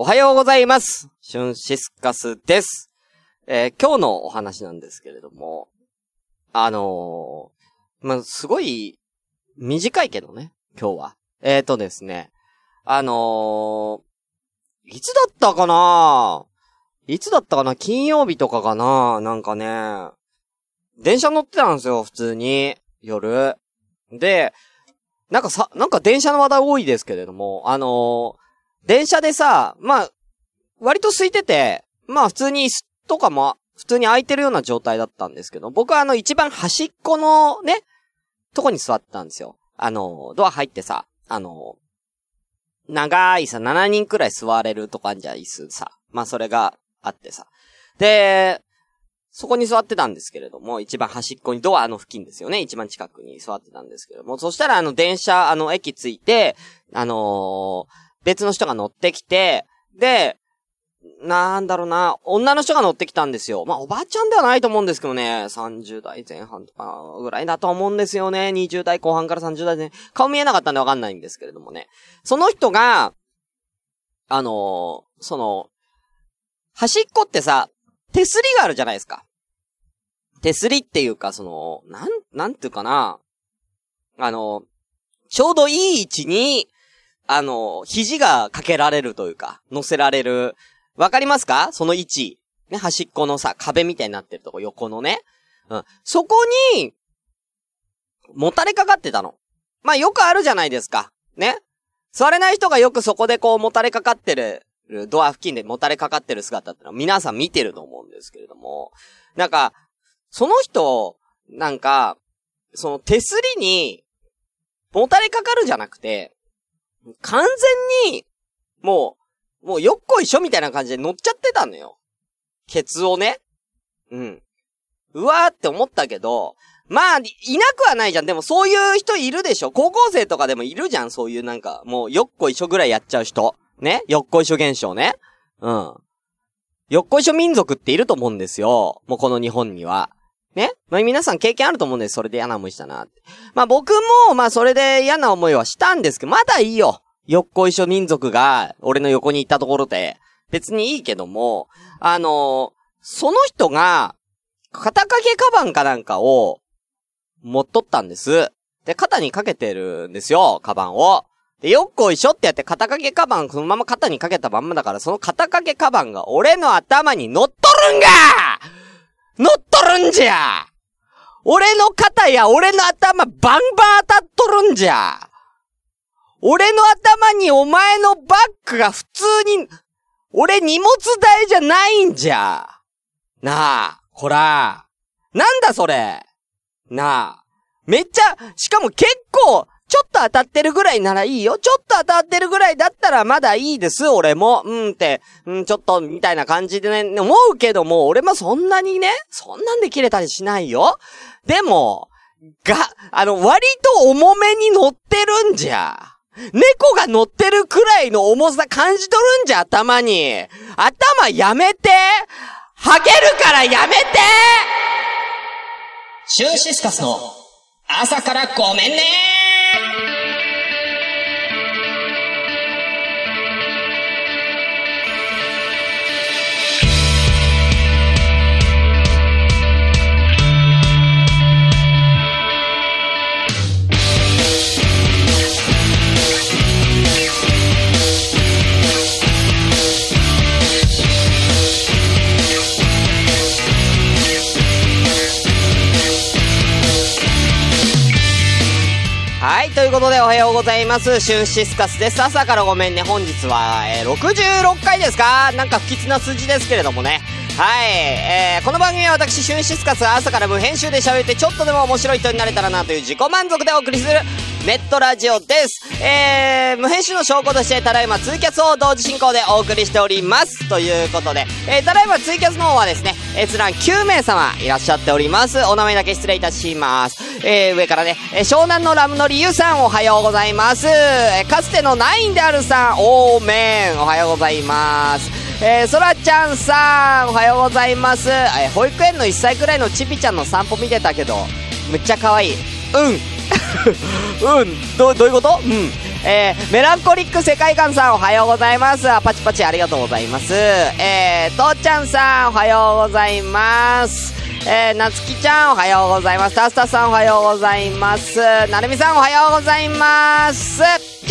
おはようございます。シュンシスカスです。えー、今日のお話なんですけれども、あのー、まあ、すごい、短いけどね、今日は。えーとですね、あのー、いつだったかな？いつだったかな？金曜日とかかな？なんかね、電車乗ってたんですよ、普通に。夜。で、なんかさ、なんか電車の話題多いですけれども、あのー、電車でさ、まあ、割と空いてて、まあ普通に椅子とかも、普通に空いてるような状態だったんですけど、僕はあの一番端っこのね、とこに座ってたんですよ。あの、ドア入ってさ、あの、長いさ、7人くらい座れるとかんじゃ椅子さ。まあそれがあってさ。で、そこに座ってたんですけれども、一番端っこにドアの付近ですよね。一番近くに座ってたんですけども、そしたらあの電車、あの駅着いて、あのー、別の人が乗ってきて、で、なんだろうな、女の人が乗ってきたんですよ。まあ、おばあちゃんではないと思うんですけどね、30代前半とかぐらいだと思うんですよね。20代後半から30代で、ね、顔見えなかったんでわかんないんですけれどもね。その人が、あのー、その、端っこってさ、手すりがあるじゃないですか。手すりっていうか、その、なん、なんていうかな。あの、ちょうどいい位置に、あの、肘がかけられるというか、乗せられる。わかりますか？その位置。ね、端っこのさ、壁みたいになってるとこ、横のね。うん。そこに、もたれかかってたの。まあ、よくあるじゃないですか。ね。座れない人がよくそこでこう、もたれかかってる、ドア付近でもたれかかってる姿ってのは皆さん見てると思うんですけれども、なんか、その人、なんか、その手すりに、もたれかかるじゃなくて、完全に、もう、もうよっこいしょみたいな感じで乗っちゃってたのよ。ケツをね。うん。うわーって思ったけど、まあ、いなくはないじゃん。でもそういう人いるでしょ高校生とかでもいるじゃん。そういうなんか、もうよっこいしょぐらいやっちゃう人。ねよっこいしょ現象ね。うん。よっこいしょ民族っていると思うんですよ。もうこの日本には。ねまあ、皆さん経験あると思うんです。それで嫌な思いしたな。まあ僕も、まあそれで嫌な思いはしたんですけど、まだいいよ。よっこいしょ民族が、俺の横に行ったところで。別にいいけども、あのー、その人が、肩掛けカバンかなんかを、持っとったんです。で、肩にかけてるんですよ、カバンを。で、よっこいしょってやって肩掛けカバンそのまま肩にかけたまんまだから、その肩掛けカバンが俺の頭に乗っとるんが乗っとるんじゃ俺の肩や俺の頭バンバン当たっとるんじゃ俺の頭にお前のバッグが普通に、俺荷物代じゃないんじゃなあ、こら。なんだそれなあ。めっちゃ、しかも結構、ちょっと当たってるぐらいならいいよ。ちょっと当たってるぐらいだったらまだいいです、俺も。うんって、うん、ちょっと、みたいな感じでね、思うけども、俺もそんなにね、そんなんで切れたりしないよ。でも、が、あの、割と重めに乗ってるんじゃ。猫が乗ってるくらいの重さ感じ取るんじゃ、頭に。頭やめてはげるからやめてシューシスカスの朝からごめんねことでおはようございます。シュンシスカスです。朝からごめんね。本日は、えー、66回ですか？なんか不吉な数字ですけれどもね。はい。えー、この番組は私、シュンシスカスが朝から無編集で喋ってちょっとでも面白い人になれたらなという自己満足でお送りするネットラジオです。えー、無編集の証拠としてただいまツイキャスを同時進行でお送りしております。ということで、えー、ただいまツイキャスの方はですね、閲覧9名様いらっしゃっております。お名前だけ失礼いたします。えー、上からね、えー、湘南のラムの理由さんおはようございます。えー、かつてのナインであるさん、オーメンおはようございます。えー、そらちゃんさん、おはようございます。えー、保育園の1歳くらいのちびちゃんの散歩見てたけど、めっちゃ可愛い。うん。うん、ど、どういうこと？うん。えー、メランコリック世界観さんおはようございます。パチパチありがとうございます。えー、とーちゃんさんおはようございます。えー、なつきちゃんおはようございます。タスタさんおはようございます。なるみさんおはようございます。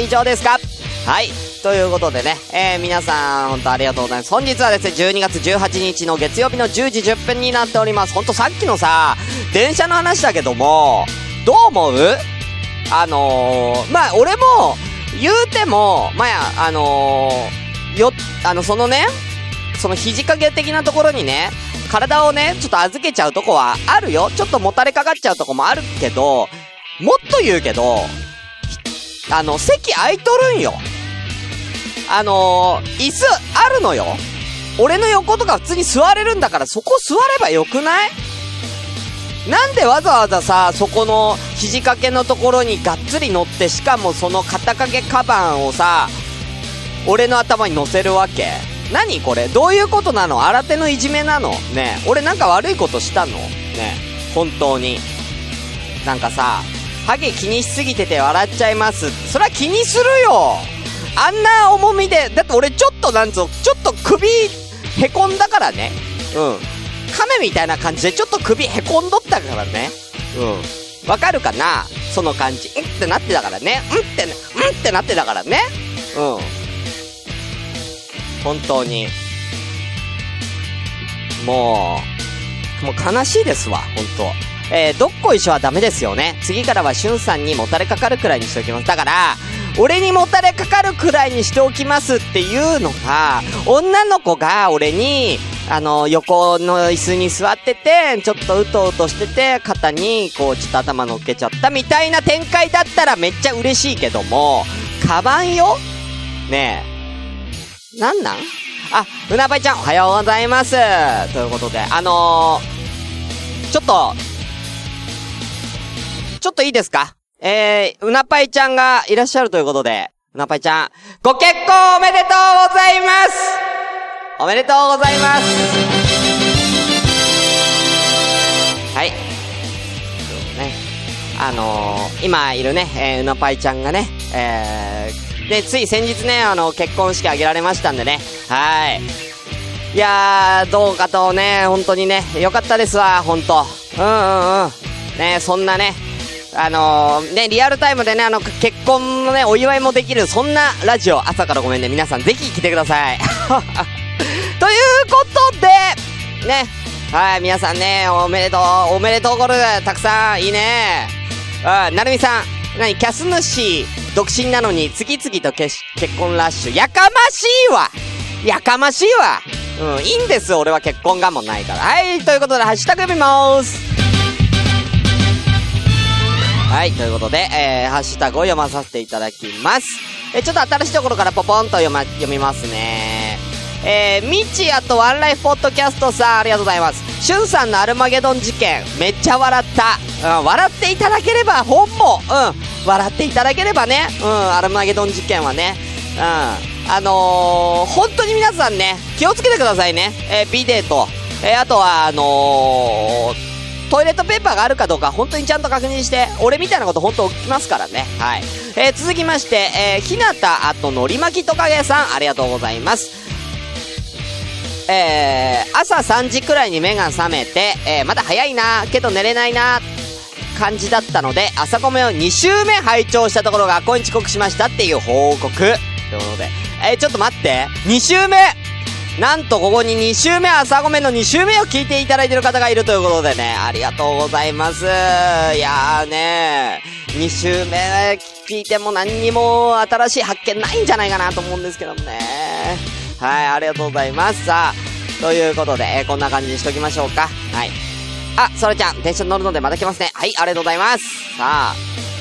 以上ですか？はい。ということでね、えー、皆さん、本当ありがとうございます。本日はですね、12月18日の月曜日の10時10分になっております。ほんとさっきのさ、電車の話だけども、どう思う？あのー、まあ、俺も、言うても、まあ、あのー、よ、あの、そのね、その肘掛け的なところにね、体をね、ちょっと預けちゃうとこはあるよ。ちょっともたれかかっちゃうとこもあるけど、もっと言うけど、あの、席空いとるんよ。あのー、椅子あるのよ。俺の横とか普通に座れるんだからそこ座ればよくない？なんでわざわざさ、そこの肘掛けのところにがっつり乗って、しかもその肩掛けカバンをさ、俺の頭に乗せるわけ？何これ？どういうことなの？新手のいじめなの？ね俺なんか悪いことしたの？ね本当に。なんかさ、ハゲ気にしすぎてて笑っちゃいます。それは気にするよあんな重みで、だって俺ちょっとなんつうちょっと首へこんだからね。うん。亀みたいな感じでちょっと首へこんどったからね。うん。わかるかな？その感じ。うん？ってなってたからね。うん？って、うん？ってなってたからね。うん。本当に。もう、もう悲しいですわ、本当えー、どっこいしょはダメですよね。次からはしゅんさんにもたれかかるくらいにしておきます。だから、俺にもたれかかるくらいにしておきますっていうのが、女の子が俺に、あの、横の椅子に座ってて、ちょっとうとうとしてて、肩に、こう、ちょっと頭乗っけちゃったみたいな展開だったらめっちゃ嬉しいけども、カバンよ？ねえ。なんなん？あ、うなばいちゃん、おはようございます。ということで、あのー、ちょっと、ちょっといいですか？えー、うなぱいちゃんがいらっしゃるということで、うなぱいちゃん、ご結婚おめでとうございますおめでとうございますはい。ね。あのー、今いるね、えー、うなぱいちゃんがね、えー、で、つい先日ね、あの、結婚式挙げられましたんでね、はい。いやー、どうかとね、本当にね、よかったですわ、本当うんうんうん。ね、そんなね、あのー、ね、リアルタイムでね、あの、結婚のね、お祝いもできる、そんなラジオ、朝からごめんね、皆さんぜひ来てください。ということで、ね、はい、皆さんね、おめでとう、おめでとうゴル、たくさん、いいね。あ、なるみさん、何、キャス主、独身なのに、次々と結婚ラッシュ、やかましいわやかましいわうん、いいんです、俺は結婚がもないから。はい、ということで、ハッシュタグ読みます。はい、ということで、えー、ハッシュタグを読まさせていただきます。えー、ちょっと新しいところからポポンと読ま、読みますね。えー、ミチあとワンライフポッドキャストさん、ありがとうございます。しゅんさんのアルマゲドン事件、めっちゃ笑った。うん、笑っていただければ、本も、うん、笑っていただければね、うん、アルマゲドン事件はね、うん、あのー、本当に皆さんね、気をつけてくださいね。えー、ビデと、えー、あとは、あのー、トイレットペーパーがあるかどうか本当にちゃんと確認して、俺みたいなこと本当起きますからね。はい。えー、続きまして、えー、ひなたあとのりまきとかげさん、ありがとうございます。えー、朝3時くらいに目が覚めて、えー、まだ早いなけど寝れないな感じだったので、朝米を2週目拝聴したところが、ここに遅刻しましたっていう報告。ということで、えー、ちょっと待って、2週目なんとここに2週目、朝ごめの2週目を聞いていただいてる方がいるということでね、ありがとうございます。いやーね2週目聞いても何にも新しい発見ないんじゃないかなと思うんですけどもね。はい、ありがとうございます。さあ、ということで、えー、こんな感じにしときましょうか。はい。あ、それちゃん、電車に乗るのでまた来ますね。はい、ありがとうございます。さあ、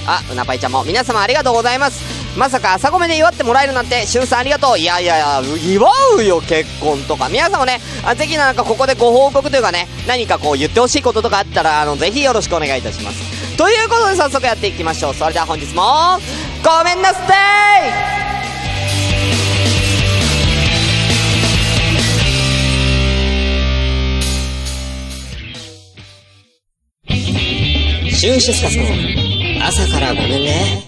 あ、うなぱいちゃんも皆様ありがとうございます。まさか朝ごめで祝ってもらえるなんて、しゅんさんありがとう。いやいやいや、祝うよ、結婚とか。皆さんもね、あぜひなんかここでご報告というかね、何かこう言ってほしいこととかあったら、あの、ぜひよろしくお願いいたします。ということで早速やっていきましょう。それでは本日も、ごめんなさいシューシ朝からごめんね。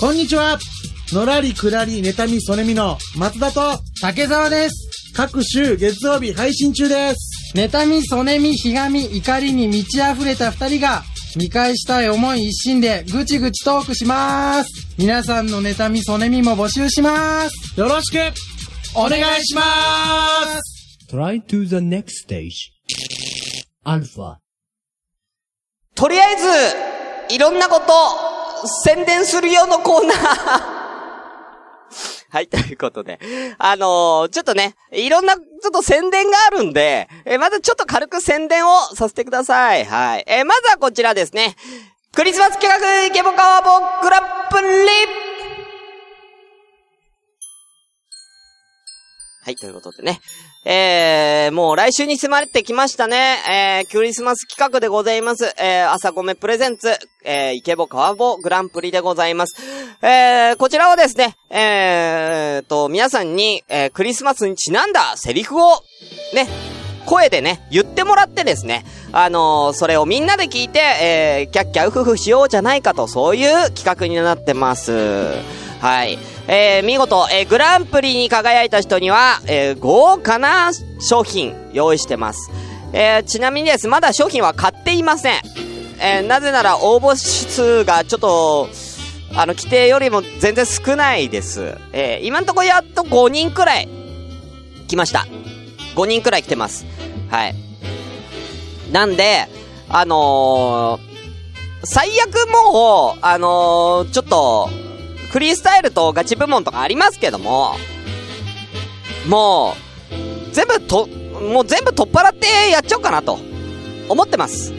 こんにちは。のらりくらり、妬み、ソネみの、松田と、竹沢です。各週月曜日配信中です。妬み、ソネみ、ひがみ、怒りに満ち溢れた二人が、見返したい思い一心で、ぐちぐちトークします。皆さんの妬み、ソネみも募集します。よろしくお願いします Try to the next stage. Alpha. とりあえず、いろんなこと、宣伝するよのコーナー。はい、ということで。あのーちょっとね、いろんな、ちょっと宣伝があるんで、えーまずちょっと軽く宣伝をさせてください。はい。えーまずはこちらですね。クリスマス企画、イケボカワボグランプリはい、ということでね。えー、もう来週に迫ってきましたね。えー、クリスマス企画でございます。えー、朝ごめプレゼンツ、えー、イケボ川ボグランプリでございます。えー、こちらをですね、えーと、皆さんに、えー、クリスマスにちなんだセリフを、ね、声でね、言ってもらってですね、あのーそれをみんなで聞いて、えー、キャッキャウフフしようじゃないかと、そういう企画になってます。はい。えー、見事、えー、グランプリに輝いた人には、えー、豪華な商品用意してます。え、ちなみにです、まだ商品は買っていません。え、なぜなら応募数がちょっと、あの、規定よりも全然少ないです。え、今んとこやっと5人くらい来ました。5人くらい来てます。はい。なんで、あの、最悪もう、あの、ちょっと、フリースタイルとガチ部門とかありますけども、もう、全部と、もう全部取っ払ってやっちゃおうかなと、思ってます。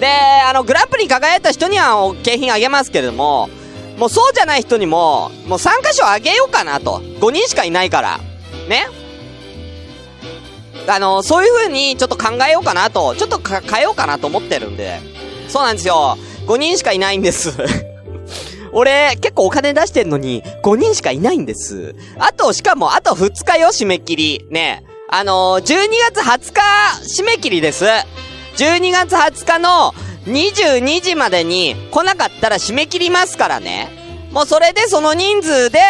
で、あの、グランプリに輝いた人には、景品あげますけれども、もうそうじゃない人にも、もう3箇所あげようかなと。5人しかいないから。ねあの、そういう風にちょっと考えようかなと、ちょっと変えようかなと思ってるんで。そうなんですよ。5人しかいないんです。俺、結構お金出してんのに、5人しかいないんです。あと、しかも、あと2日よ、締め切り。ね。あのー、12月20日、締め切りです。12月20日の22時までに来なかったら締め切りますからね。もうそれでその人数で、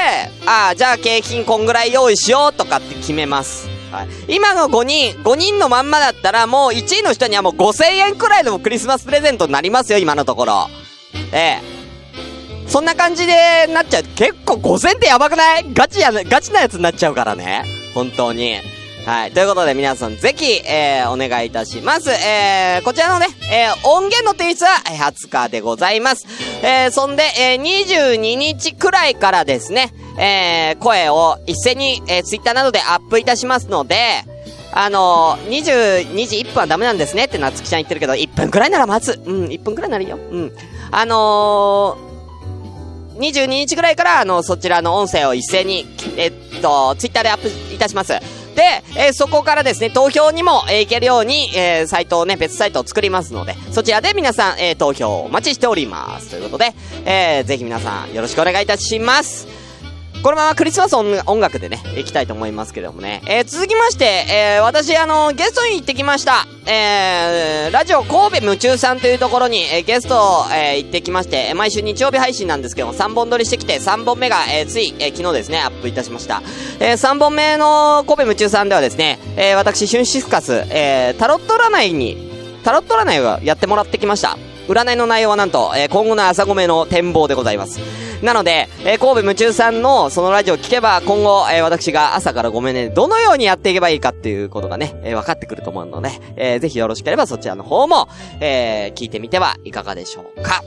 ああ、じゃあ景品こんぐらい用意しようとかって決めます。はい。今の5人、5人のまんまだったらもう1位の人にはもう5000円くらいでもクリスマスプレゼントになりますよ、今のところ。ええ。そんな感じでなっちゃう。結構5000ってやばくない？ガチや、ガチなやつになっちゃうからね。本当に。はい。ということで皆さんぜひ、えー、お願いいたします。えー、こちらのね、えー、音源の提出は20日でございます。えー、そんで、えー、22日くらいからですね、えー、声を一斉に、えー、ツイッターなどでアップいたしますので、あのー、22時1分はダメなんですねって夏希ちゃん言ってるけど、1分くらいなら待つ。うん、1分くらいならいいよ。うん。あのー、22日ぐらいから、あの、そちらの音声を一斉に、えっと、ツイッターでアップいたします。で、えーそこからですね、投票にも、えーいけるように、えーサイトをね、別サイトを作りますので、そちらで皆さん、え投票をお待ちしております。ということで、えーぜひ皆さん、よろしくお願いいたします。このままクリスマス音楽でね、行きたいと思いますけどもね。えー続きまして、えー私、あの、ゲストに行ってきました。えーラジオ神戸夢中さんというところに、えーゲスト、えー行ってきまして、毎週日曜日配信なんですけども、3本撮りしてきて、3本目が、えーつい、えー昨日ですね、アップいたしました。えー3本目の神戸夢中さんではですね、えー私、シュンシスカス、えータロット占いに、タロット占いをやってもらってきました。占いの内容はなんと、えー今後の朝ごめの展望でございます。なので、えー神戸夢中さんのそのラジオを聞けば、今後、えー私が朝からごめんね、どのようにやっていけばいいかっていうことがね、えー分かってくると思うので、えーぜひよろしければそちらの方も、えー聞いてみてはいかがでしょうか。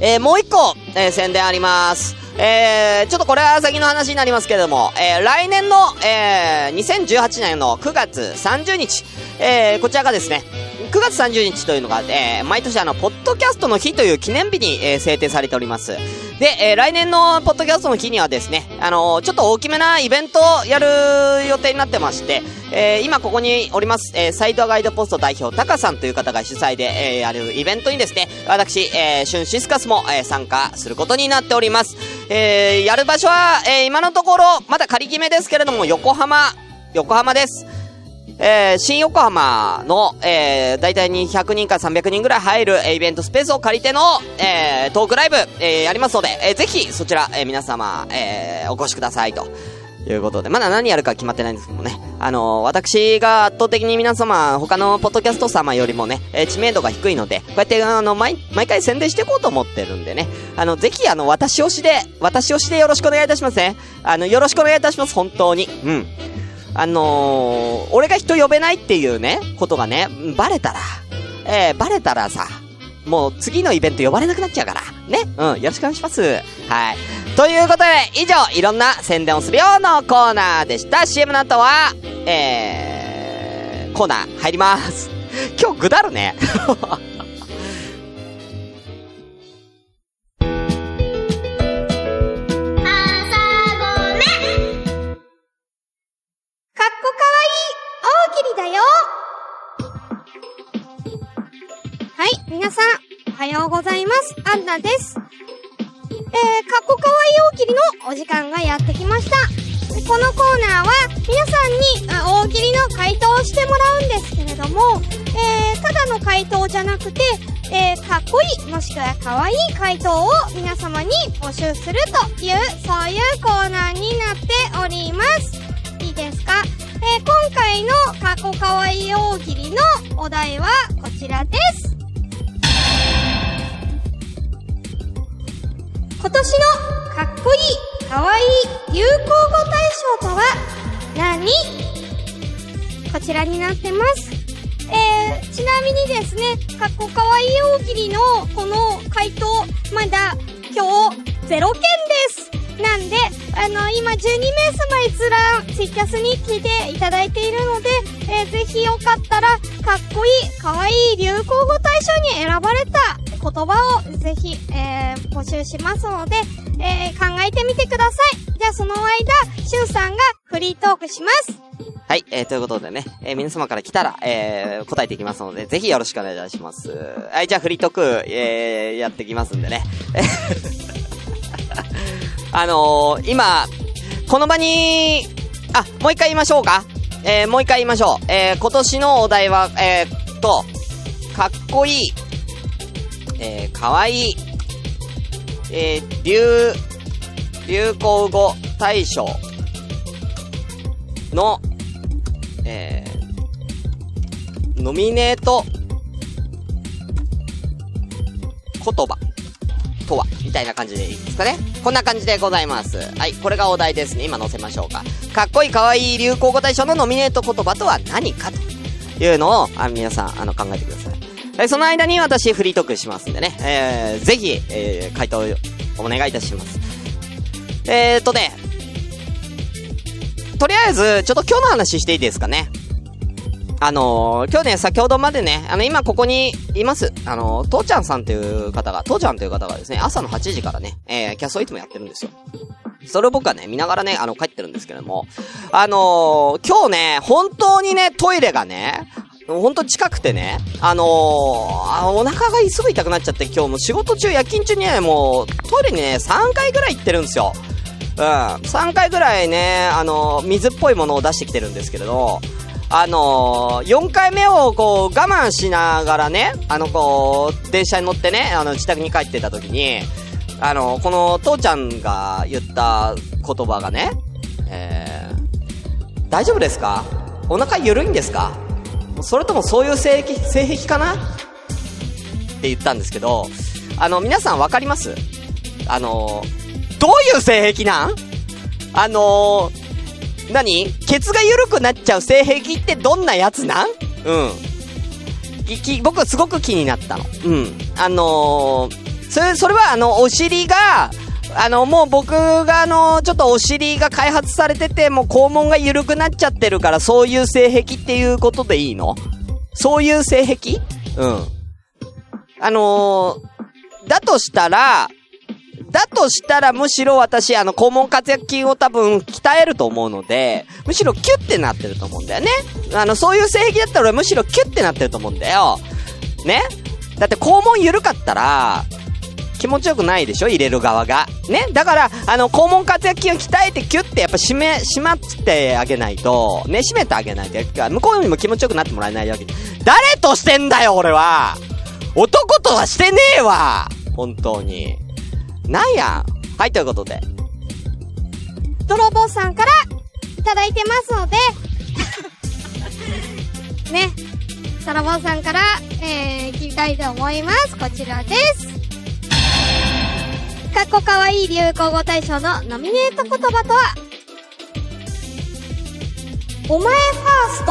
えーもう一個、えー宣伝あります。えー、ちょっとこれは先の話になりますけれども、えー、来年の、えー、2018年の9月30日、えー、こちらがですね、9月30日というのが、えー、毎年あの、ポッドキャストの日という記念日に、えー、制定されております。で、えー、来年のポッドキャストの日にはですね、あのーちょっと大きめなイベントをやる予定になってまして、えー、今ここにおります、えー、サイドガイドポスト代表、タカさんという方が主催で、えー、やるイベントにですね、私、えー、シュンシスカスも、えー、参加することになっております。えー、やる場所は、えー、今のところ、まだ仮決めですけれども、横浜、横浜です。えー、新横浜の、えー、だいたい200人から300人ぐらい入る、イベントスペースを借りての、えー、トークライブ、えー、やりますので、えー、ぜひ、そちら、えー、皆様、えー、お越しくださいと。いうことで、まだ何やるか決まってないんですけどもね。あのー私が圧倒的に皆様、他のポッドキャスト様よりもね、えー知名度が低いので、こうやって、あの、毎、毎回宣伝していこうと思ってるんでね。あの、ぜひ、あの、私推しで、私推しでよろしくお願いいたしますね。あの、よろしくお願いいたします、本当に。うん。あのー俺が人呼べないっていうね、ことがね、バレたら、えー、バレたらさ、もう次のイベント呼ばれなくなっちゃうから。ね。うん。よろしくお願いします。はい。ということで、以上、いろんな宣伝をするようなコーナーでした。CM の後は、えー、コーナー入ります。今日ぐだるね。皆さん、おはようございます。アンナです。えー、かっこかわいい大喜利のお時間がやってきました。このコーナーは、皆さんに大喜利の回答をしてもらうんですけれども、えー、ただの回答じゃなくて、えー、かっこいい、もしくはかわいい回答を皆様に募集するという、そういうコーナーになっております。いいですか？えー今回のかっこかわいい大喜利のお題はこちらです。かわいい流行語大賞とは何？こちらになってます。えー、ちなみにですね、かっこかわいい大喜利のこの回答、まだ今日0件です。なんで、あの、今12名様閲覧、ツイキャスに聞いていただいているので、えーぜひよかったら、かっこいい、かわいい流行語大賞に選ばれた言葉をぜひ、えー募集しますので、えー考えてみてください。じゃあその間、しゅんさんがフリートークします。はい、えー、ということでね、えー皆様から来たら、えー、答えていきますので、ぜひよろしくお願いします。はい、じゃあフリートーク、えー、やってきますんでね。あのー、今、この場に、あ、もう一回言いましょうか。えー、もう一回言いましょう。えー、今年のお題は、えー、っと、かっこいい、えー、かわいい、えー、流、流行語大賞の、えー、ノミネート言葉とはみたいな感じでいいですかねこんな感じでございます。はい、これがお題ですね。今載せましょうか。かっこいいかわいい流行語大賞のノミネート言葉とは何かというのを、あ皆さん、あの、考えてください。はい、その間に私フリートークしますんでね。えー、ぜひ、えー、回答をお願いいたします。えーとね、とりあえず、ちょっと今日の話していいですかね。あのー、今日ね、先ほどまでね、あの、今ここにいます。あのー、父ちゃんさんという方が、父ちゃんという方がですね、朝の8時からね、えー、キャストいつもやってるんですよ。それを僕はね、見ながらね、あの、帰ってるんですけども、あのー、今日ね、本当にね、トイレがね、本当近くてね、あのー、お腹がすぐ痛くなっちゃって、今日も仕事中、夜勤中にね、もう、トイレにね、3回ぐらい行ってるんですよ。うん。3回ぐらいね、あのー、水っぽいものを出してきてるんですけれど、あのー、4回目をこう、我慢しながらね、あの、こう、電車に乗ってね、あの、自宅に帰ってた時に、あの、この、父ちゃんが言った言葉がね、えー、大丈夫ですか？お腹緩いんですか？それともそういう性癖、性癖かな？って言ったんですけど、あの、皆さんわかります？あの、どういう性癖なん？あの何？ケツが緩くなっちゃう性癖ってどんなやつなん？うん。僕すごく気になったの。うん。あのー、それ、それはあの、お尻が、あの、もう僕があの、ちょっとお尻が開発されてて、もう肛門が緩くなっちゃってるから、そういう性癖っていうことでいいの？そういう性癖？うん。あのー、だとしたら、だとしたらむしろ私、あの、肛門活躍筋を多分鍛えると思うので、むしろキュッてなってると思うんだよね。あの、そういう性癖だったら俺むしろキュッてなってると思うんだよ。ね？だって肛門緩かったら、気持ちよくないでしょ？入れる側が。ね？だから、あの、肛門活躍筋を鍛えてキュッてやっぱ締め、締まってあげないと、ね、締めてあげないと、向こうにも気持ちよくなってもらえないわけ。誰としてんだよ、俺は男とはしてねえわ本当に。なんや？はい、ということで。泥棒さんからいただいてますので、ね、泥棒さんから、えー、聞きたいと思います。こちらです。かっこかわいい流行語大賞のノミネート言葉とは、お前ファース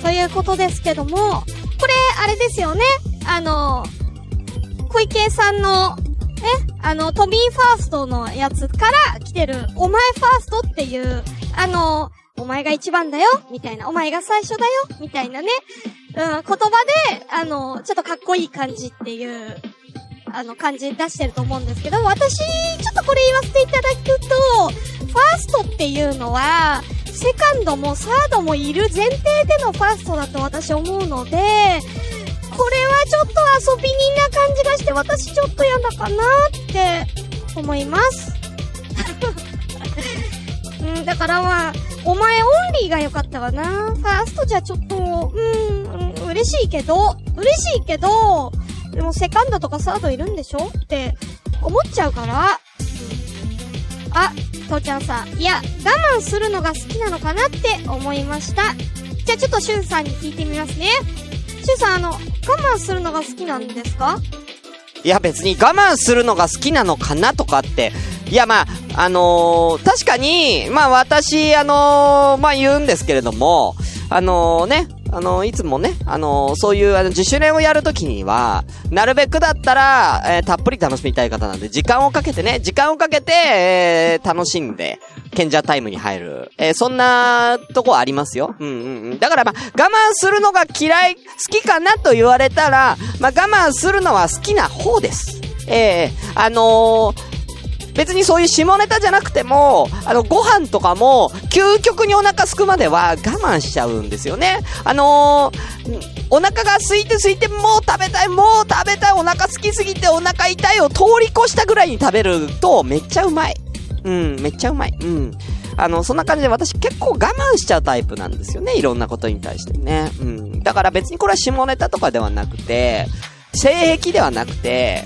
ト。ということですけども、これ、あれですよね？あの、小池さんの、ね、あの、トミーファーストのやつから来てる、お前ファーストっていう、あの、お前が一番だよ？みたいな、お前が最初だよ？みたいなね、うん、言葉で、あの、ちょっとかっこいい感じっていう、あの、感じ出してると思うんですけど、私、ちょっとこれ言わせていただくと、ファーストっていうのは、セカンドもサードもいる前提でのファーストだと私思うので、これはちょっと遊び人な感じがして、私ちょっと嫌だかなって思います。うん、だからまあ、お前オンリーが良かったかな。ファーストじゃちょっと、うん、うん嬉しいけど、嬉しいけど、でもセカンドとかサードいるんでしょって思っちゃうから。あ、父ちゃんさん。いや、我慢するのが好きなのかなって思いました。じゃあちょっとシュンさんに聞いてみますね。シュンさん、あの、我慢するのが好きなんですか？いや別に我慢するのが好きなのかなとかって、いやまあ、あのー確かに、まあ私、あのーまあ言うんですけれども、あのーね、あのいつもね、あのそういうあの自主練をやるときには、なるべくだったら、えーたっぷり楽しみたい方なんで、時間をかけてね、時間をかけて、えー楽しんで、賢者タイムに入る。えーそんなとこありますよ。うんうんうん。だからまあ、我慢するのが嫌い、好きかなと言われたら、まあ我慢するのは好きな方です。ええあのー別にそういう下ネタじゃなくても、あの、ご飯とかも、究極にお腹すくまでは我慢しちゃうんですよね。あのーお腹が空いて空いて、もう食べたい、もう食べたい、お腹空きすぎてお腹痛いを通り越したぐらいに食べると、めっちゃうまい。うん、めっちゃうまい。うん。あの、そんな感じで私結構我慢しちゃうタイプなんですよね。いろんなことに対してね。うん。だから別にこれは下ネタとかではなくて、性癖ではなくて、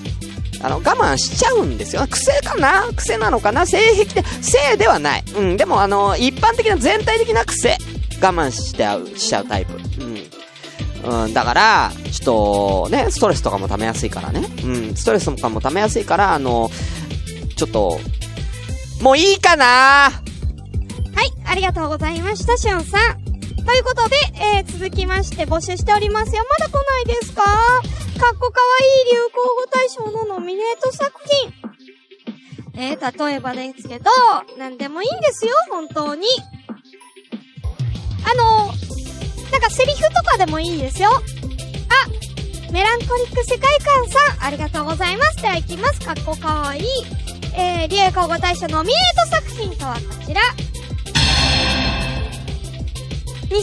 あの、我慢しちゃうんですよ。癖かな？癖なのかな？性癖で、性ではない。うん、でもあの、一般的な全体的な癖。我慢しちゃう、しちゃうタイプ。うん。うん、だから、ちょっと、ね、ストレスとかも溜めやすいからね。うん、ストレスとかも溜めやすいから、あの、ちょっと、もういいかな？はい、ありがとうございました、しゅんさん。ということで、えー、続きまして募集しておりますよ。まだ来ないですか？かっこかわいい流行語大賞のノミネート作品。えー、例えばですけど、なんでもいいんですよ、本当に。あの、なんかセリフとかでもいいですよ。あ、メランコリック世界観さん、ありがとうございます。では行きます。かっこかわいい。えー、流行語大賞ノミネート作品とはこちら。2017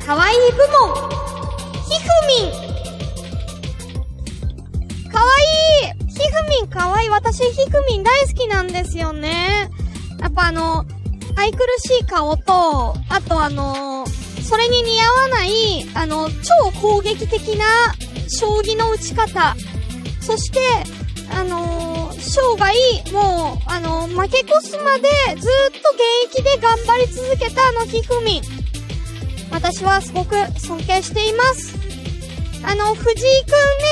年、かわいい部門、ひふみん。かわいいひふみんかわいい私ひふみん大好きなんですよね。やっぱあの、愛くるしい顔と、あとあの、それに似合わない、あの、超攻撃的な将棋の打ち方。そして、あの生涯、もう、あの負け越すまでずっと現役で頑張り続けたあのひふみん。私はすごく尊敬しています。あの、藤井くんね、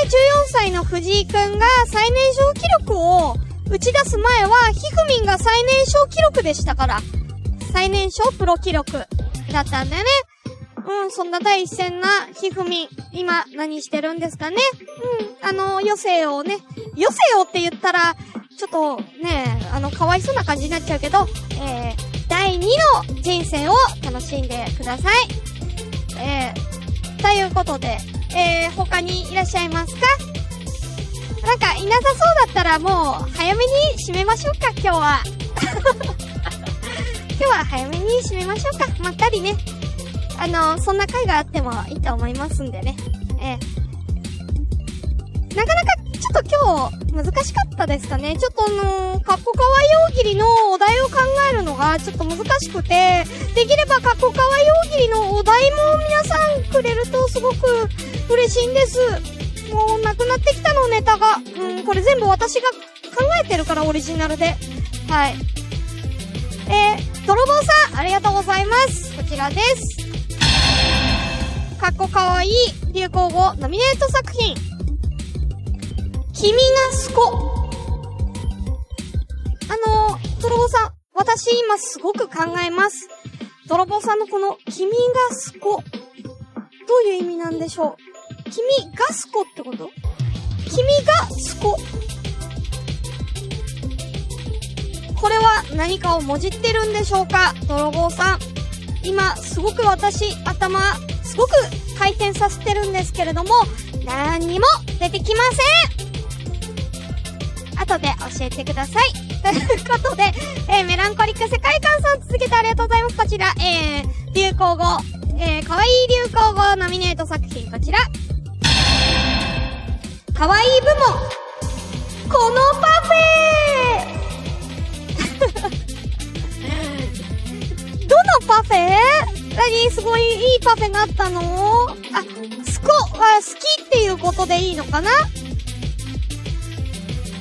14歳の藤井くんが最年少記録を打ち出す前は、ひふみんが最年少記録でしたから。最年少プロ記録だったんだよね。うん、そんな第一線なひふみん、今何してるんですかね。うん、あの、余生をね、余生をって言ったら、ちょっとね、あの、かわいそうな感じになっちゃうけど、えー、第二の人生を楽しんでください。えー、ということで、えー、他にいらっしゃいますか？なんかいなさそうだったらもう早めに締めましょうか、今日は。今日は早めに締めましょうか。まったりね。あの、そんな回があってもいいと思いますんでね。えーなかなかちょっと今日難しかったですかね。ちょっとあのー、かっこかわい大喜利のお題を考えるのがちょっと難しくて、できればかっこかわい大喜利のお題も皆さんくれるとすごく嬉しいんです。もうなくなってきたの、ネタが。うん、これ全部私が考えてるから、オリジナルで。はい。えー、泥棒さん、ありがとうございます。こちらです。かっこかわいい流行語ノミネート作品。君がすこ。あのー、泥棒さん、私今すごく考えます。泥棒さんのこの、君がすこ。どういう意味なんでしょう君がすこってこと？君がすこ。これは何かをもじってるんでしょうか？泥棒さん。今、すごく私、頭、すごく回転させてるんですけれども、何にも出てきません後で教えてください。ということで、えーメランコリック世界観さん続けてありがとうございます。こちら、えー、流行語、えー、かわいい流行語ノミネート作品、こちら。かわいい部門、このパフェ どのパフェ何？すごいいいパフェがあったの？あ、スコ、あ、好きっていうことでいいのかな？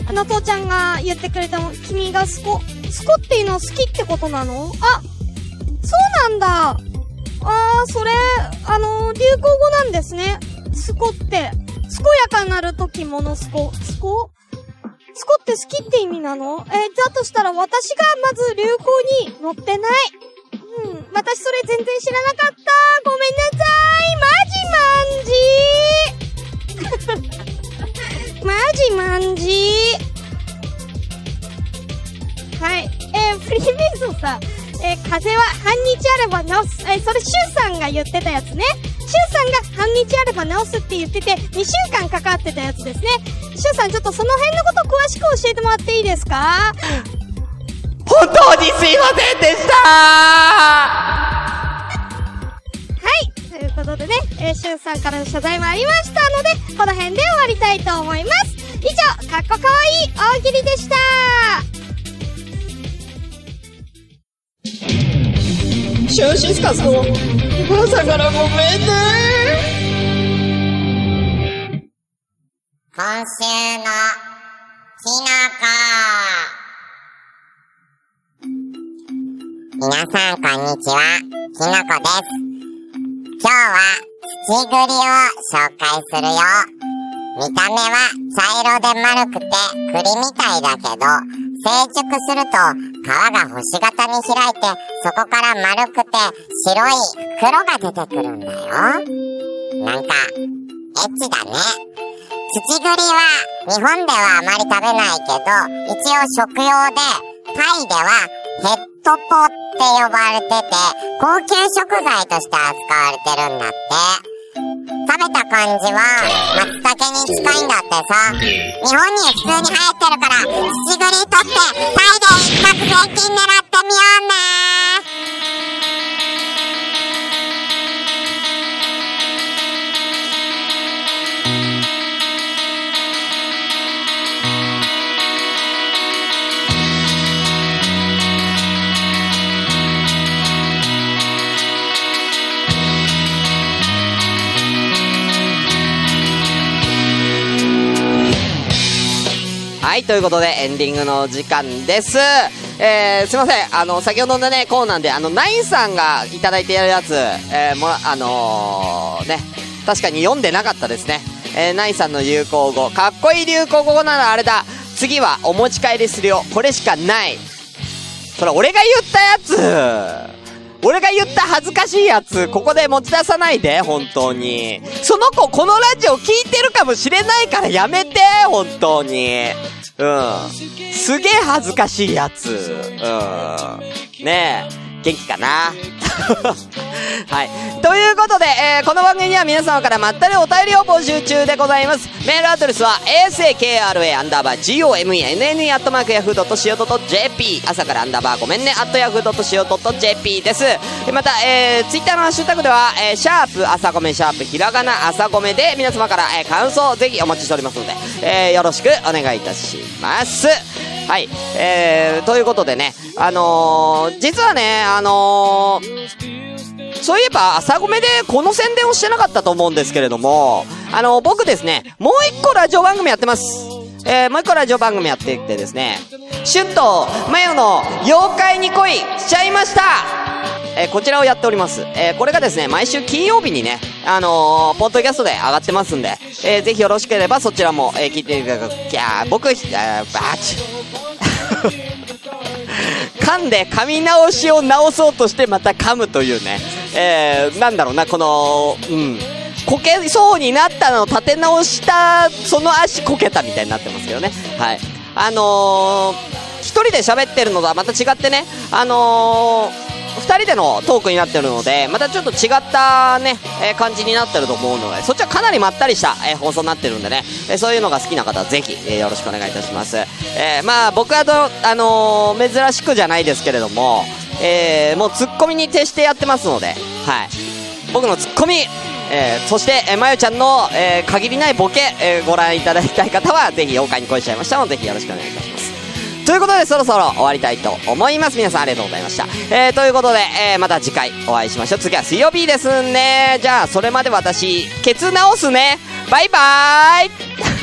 あの父ちゃんが言ってくれたの、君がスコ、スコっていうの好きってことなの？あ、そうなんだ。あー、それ、あの流行語なんですね。スコって。健やかなる時ものスコ。スコ？スコって好きって意味なの？えー、だとしたら私がまず流行に乗ってない。うん、私それ全然知らなかった。ごめんなさい。マジマンジー。マジマンジ。はい。えー、フリーメイソンさん。えー、風は半日あれば治す。えー、それ、シュウさんが言ってたやつね。シュウさんが半日あれば治すって言ってて、2週間かかってたやつですね。シュウさん、ちょっとその辺のこと詳しく教えてもらっていいですか？本当にすいませんでしたはい。ということでね、えー、シュンさんからの謝罪もありましたので、この辺で終わりたいと思います。以上、かっこかわいい大喜利でした。シュンシスカスの朝からごめんね。今週のきのこ。皆さんこんにちは、きのこです。今日は土栗を紹介するよ。見た目は茶色で丸くて栗みたいだけど、成熟すると皮が星型に開いて、そこから丸くて白い袋が出てくるんだよ。なんか、エッチだね。土栗は日本ではあまり食べないけど、一応食用で、タイではヘッドポって呼ばれてて、高級食材として扱われてるんだって。食べた感じは松茸に近いんだってさ。日本に普通に生えてるから、土栗取ってタイで一攫税金狙ってみようねはい、ということでエンディングの時間です。えー、すいません。あの、先ほどのね、コーナーで、あの、ナインさんがいただいているやつ、えー、もら、あのー、ね、確かに読んでなかったですね。えー、ナインさんの流行語、かっこいい流行語ならあれだ。次はお持ち帰りするよ。これしかない。それ俺が言ったやつ俺が言った恥ずかしいやつ、ここで持ち出さないで、本当に。その子、このラジオ聞いてるかもしれないからやめて、本当に。うん。すげえ恥ずかしいやつ。うん。ねえ、元気かな？はい。ということで、えー、この番組には皆様からまったりお便りを募集中でございます。メールアドレスは、asakra アンダーバー gomenne アットマークヤフー .co.jp 朝からアンダーバーごめんね、アットヤフー .co.jp です。また、えー、ツイッターのハッシュタグでは、えー、シャープ朝ごめシャープひらがな朝ごめで皆様から、えー、感想をぜひお待ちしておりますので、えー、よろしくお願いいたします。はい。えー、ということでね、あのー、実はね、あのー、そういえば、朝ごめでこの宣伝をしてなかったと思うんですけれども、あの、僕ですね、もう一個ラジオ番組やってます。えー、もう一個ラジオ番組やっていてですね、シュッと、マヨの妖怪に恋しちゃいましたえーこちらをやっております。えーこれがですね、毎週金曜日にね、あのーポッドキャストで上がってますんで、えーぜひよろしければそちらも、えー聞いていただく。いやー僕、あーバーチ 噛んで噛み直しを直そうとしてまた噛むというね、えー、なんだろうな、この、うん、こけそうになったのを立て直した、その足こけたみたいになってますけどね。はい。あのー、一人で喋ってるのとはまた違ってね、あのー、二人でのトークになってるので、またちょっと違ったね、え感じになってると思うので、そっちはかなりまったりした、え放送になってるんでね、えそういうのが好きな方はぜひ、えよろしくお願いいたします。えまあ僕はど、あの珍しくじゃないですけれども、えもうツッコミに徹してやってますので、はい。僕のツッコミ、えーそして、えーまゆちゃんの、えー限りないボケ、えーご覧いただきたい方は、ぜひ妖怪に恋しちゃいましたので、ぜひよろしくお願いいたします。ということで、そろそろ終わりたいと思います。皆さんありがとうございました。えー、ということで、えー、また次回お会いしましょう。次は水曜日ですね。じゃあ、それまで私、ケツ直すね。バイバーイ